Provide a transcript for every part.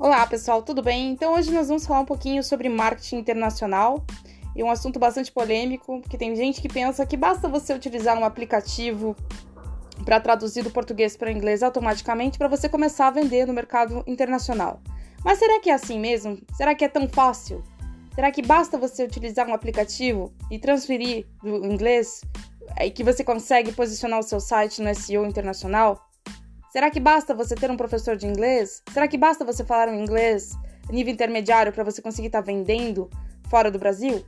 Olá pessoal, tudo bem? Então hoje nós vamos falar um pouquinho sobre marketing internacional e um assunto bastante polêmico, porque tem gente que pensa que basta você utilizar um aplicativo para traduzir do português para inglês automaticamente para você começar a vender no mercado internacional. Mas será que é assim mesmo? Será que é tão fácil? Será que basta você utilizar um aplicativo e transferir do inglês e que você consegue posicionar o seu site no SEO internacional? Será que basta você ter um professor de inglês? Será que basta você falar um inglês nível intermediário para você conseguir estar tá vendendo fora do Brasil?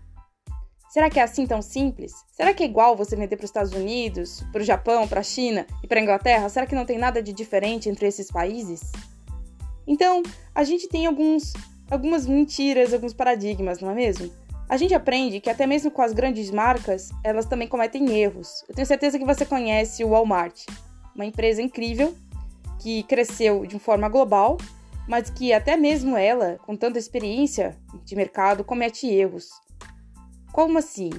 Será que é assim tão simples? Será que é igual você vender para os Estados Unidos, para o Japão, para a China e para a Inglaterra? Será que não tem nada de diferente entre esses países? Então, a gente tem alguns, algumas mentiras, alguns paradigmas, não é mesmo? A gente aprende que até mesmo com as grandes marcas, elas também cometem erros. Eu tenho certeza que você conhece o Walmart, uma empresa incrível que cresceu de forma global, mas que até mesmo ela, com tanta experiência de mercado, comete erros. Como assim?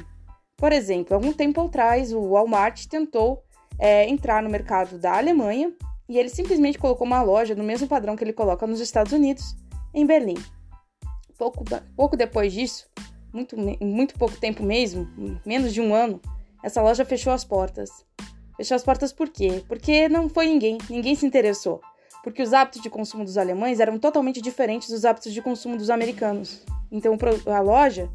Por exemplo, algum tempo atrás, o Walmart tentou é, entrar no mercado da Alemanha e ele simplesmente colocou uma loja no mesmo padrão que ele coloca nos Estados Unidos, em Berlim. Pouco, pouco depois disso, muito, muito pouco tempo mesmo, menos de um ano, essa loja fechou as portas. Fechou as portas por quê? Porque não foi ninguém, ninguém se interessou. Porque os hábitos de consumo dos alemães eram totalmente diferentes dos hábitos de consumo dos americanos. Então a loja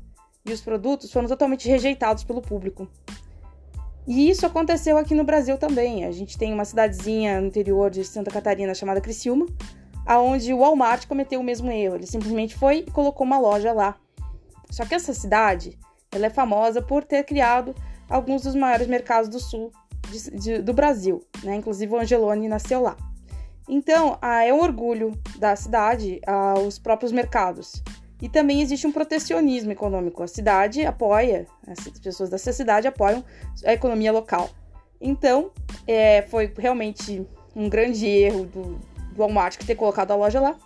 e os produtos foram totalmente rejeitados pelo público. E isso aconteceu aqui no Brasil também. A gente tem uma cidadezinha no interior de Santa Catarina chamada Criciúma, aonde o Walmart cometeu o mesmo erro. Ele simplesmente foi e colocou uma loja lá. Só que essa cidade, ela é famosa por ter criado alguns dos maiores mercados do sul de, de, do Brasil, né? Inclusive o Angeloni nasceu lá. Então, ah, é um orgulho da cidade ah, os próprios mercados. E também existe um protecionismo econômico. A cidade apoia, as pessoas dessa cidade apoiam a economia local. Então, é, foi realmente um grande erro do, do Walmart ter colocado a loja lá.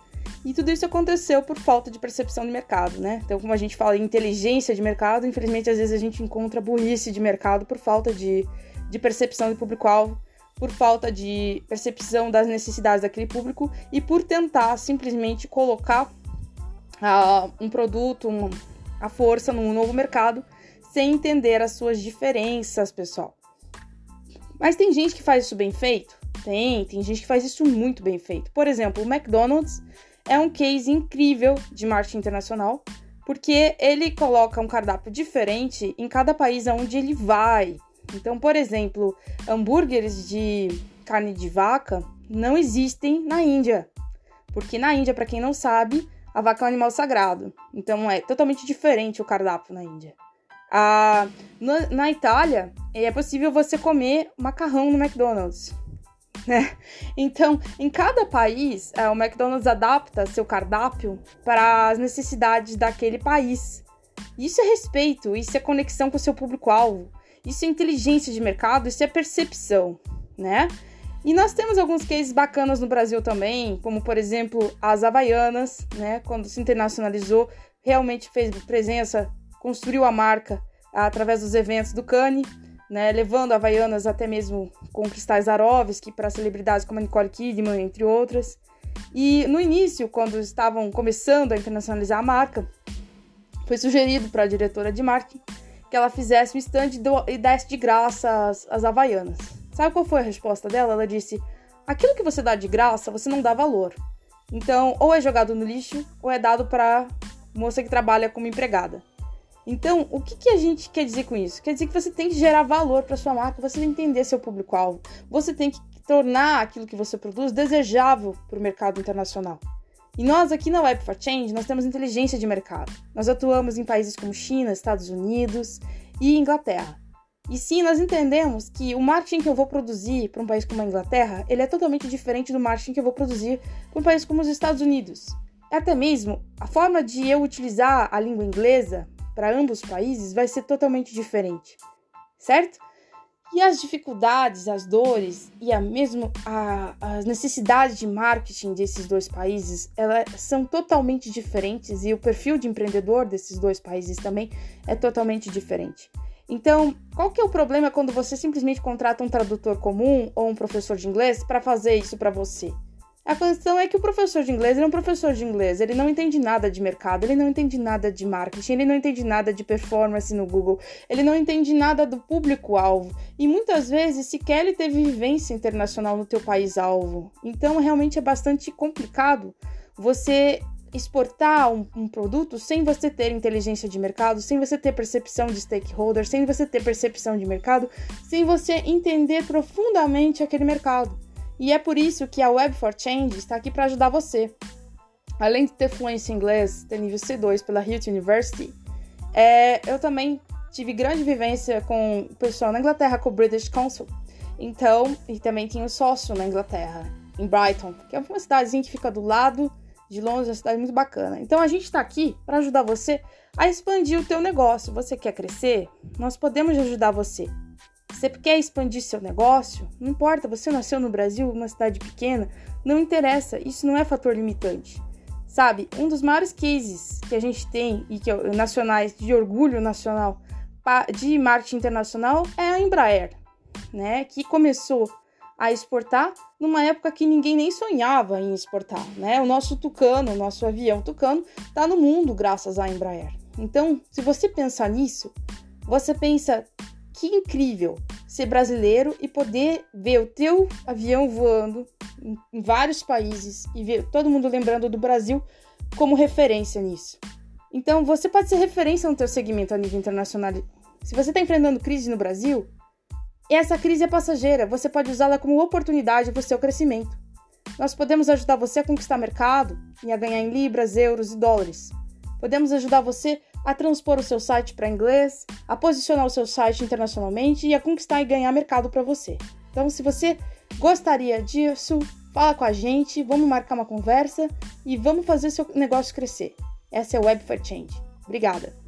E tudo isso aconteceu por falta de percepção de mercado, né? Então, como a gente fala em inteligência de mercado, infelizmente às vezes a gente encontra burrice de mercado por falta de, de percepção de público-alvo, por falta de percepção das necessidades daquele público e por tentar simplesmente colocar uh, um produto, um, a força num novo mercado, sem entender as suas diferenças, pessoal. Mas tem gente que faz isso bem feito? Tem, tem gente que faz isso muito bem feito. Por exemplo, o McDonald's é um case incrível de marketing internacional, porque ele coloca um cardápio diferente em cada país aonde ele vai. Então, por exemplo, hambúrgueres de carne de vaca não existem na Índia. Porque na Índia, para quem não sabe, a vaca é um animal sagrado. Então é totalmente diferente o cardápio na Índia. Ah, na, na Itália, é possível você comer macarrão no McDonald's. Né? Então, em cada país, é, o McDonald's adapta seu cardápio para as necessidades daquele país. Isso é respeito, isso é conexão com o seu público-alvo, isso é inteligência de mercado, isso é percepção, né? E nós temos alguns cases bacanas no Brasil também, como por exemplo as Havaianas, né? Quando se internacionalizou, realmente fez presença, construiu a marca através dos eventos do Cannes, né? Levando Havaianas até mesmo com cristais Arovski para celebridades como Nicole Kidman, entre outras. E no início, quando estavam começando a internacionalizar a marca, foi sugerido para a diretora de marketing que ela fizesse um stand e desse de graça as, as Havaianas. Sabe qual foi a resposta dela? Ela disse: aquilo que você dá de graça, você não dá valor. Então, ou é jogado no lixo, ou é dado para moça que trabalha como empregada. Então, o que, que a gente quer dizer com isso? Quer dizer que você tem que gerar valor para sua marca, você tem que entender seu público-alvo, você tem que tornar aquilo que você produz desejável para o mercado internacional. E nós aqui na Web for Change, nós temos inteligência de mercado. Nós atuamos em países como China, Estados Unidos e Inglaterra. E sim, nós entendemos que o marketing que eu vou produzir para um país como a Inglaterra, ele é totalmente diferente do marketing que eu vou produzir para um país como os Estados Unidos. Até mesmo a forma de eu utilizar a língua inglesa para ambos os países vai ser totalmente diferente, certo? E as dificuldades, as dores e a mesmo a, as necessidades de marketing desses dois países, elas são totalmente diferentes e o perfil de empreendedor desses dois países também é totalmente diferente. Então, qual que é o problema quando você simplesmente contrata um tradutor comum ou um professor de inglês para fazer isso para você? A questão é que o professor de inglês ele é um professor de inglês, ele não entende nada de mercado, ele não entende nada de marketing, ele não entende nada de performance no Google, ele não entende nada do público-alvo e muitas vezes sequer ele teve vivência internacional no teu país-alvo. Então realmente é bastante complicado você exportar um, um, produto sem você ter inteligência de mercado, sem você ter percepção de stakeholder, sem você ter percepção de mercado, sem você entender profundamente aquele mercado. E é por isso que a Web for Change está aqui para ajudar você. Além de ter fluência em inglês, ter nível C2 pela Hilton University, é, eu também tive grande vivência com o pessoal na Inglaterra, com o British Council. Então, e também tinha um sócio na Inglaterra, em Brighton, que é uma cidadezinha que fica do lado de Londres, uma cidade muito bacana. Então, a gente está aqui para ajudar você a expandir o teu negócio. Você quer crescer? Nós podemos ajudar você. Você quer expandir seu negócio? Não importa, você nasceu no Brasil, uma cidade pequena, não interessa, isso não é fator limitante. Sabe, um dos maiores cases que a gente tem e que é nacionais de orgulho nacional de marketing internacional é a Embraer, né, que começou a exportar numa época que ninguém nem sonhava em exportar, né? O nosso Tucano, o nosso avião Tucano, está no mundo graças à Embraer. Então, se você pensar nisso, você pensa que incrível ser brasileiro e poder ver o teu avião voando em vários países e ver todo mundo lembrando do Brasil como referência nisso. Então, você pode ser referência no teu segmento a nível internacional. Se você está enfrentando crise no Brasil, essa crise é passageira, você pode usá-la como oportunidade para o seu crescimento. Nós podemos ajudar você a conquistar mercado e a ganhar em libras, euros e dólares. Podemos ajudar você a transpor o seu site para inglês, a posicionar o seu site internacionalmente e a conquistar e ganhar mercado para você. Então, se você gostaria disso, fala com a gente, vamos marcar uma conversa e vamos fazer seu negócio crescer. Essa é o Web for Change. Obrigada!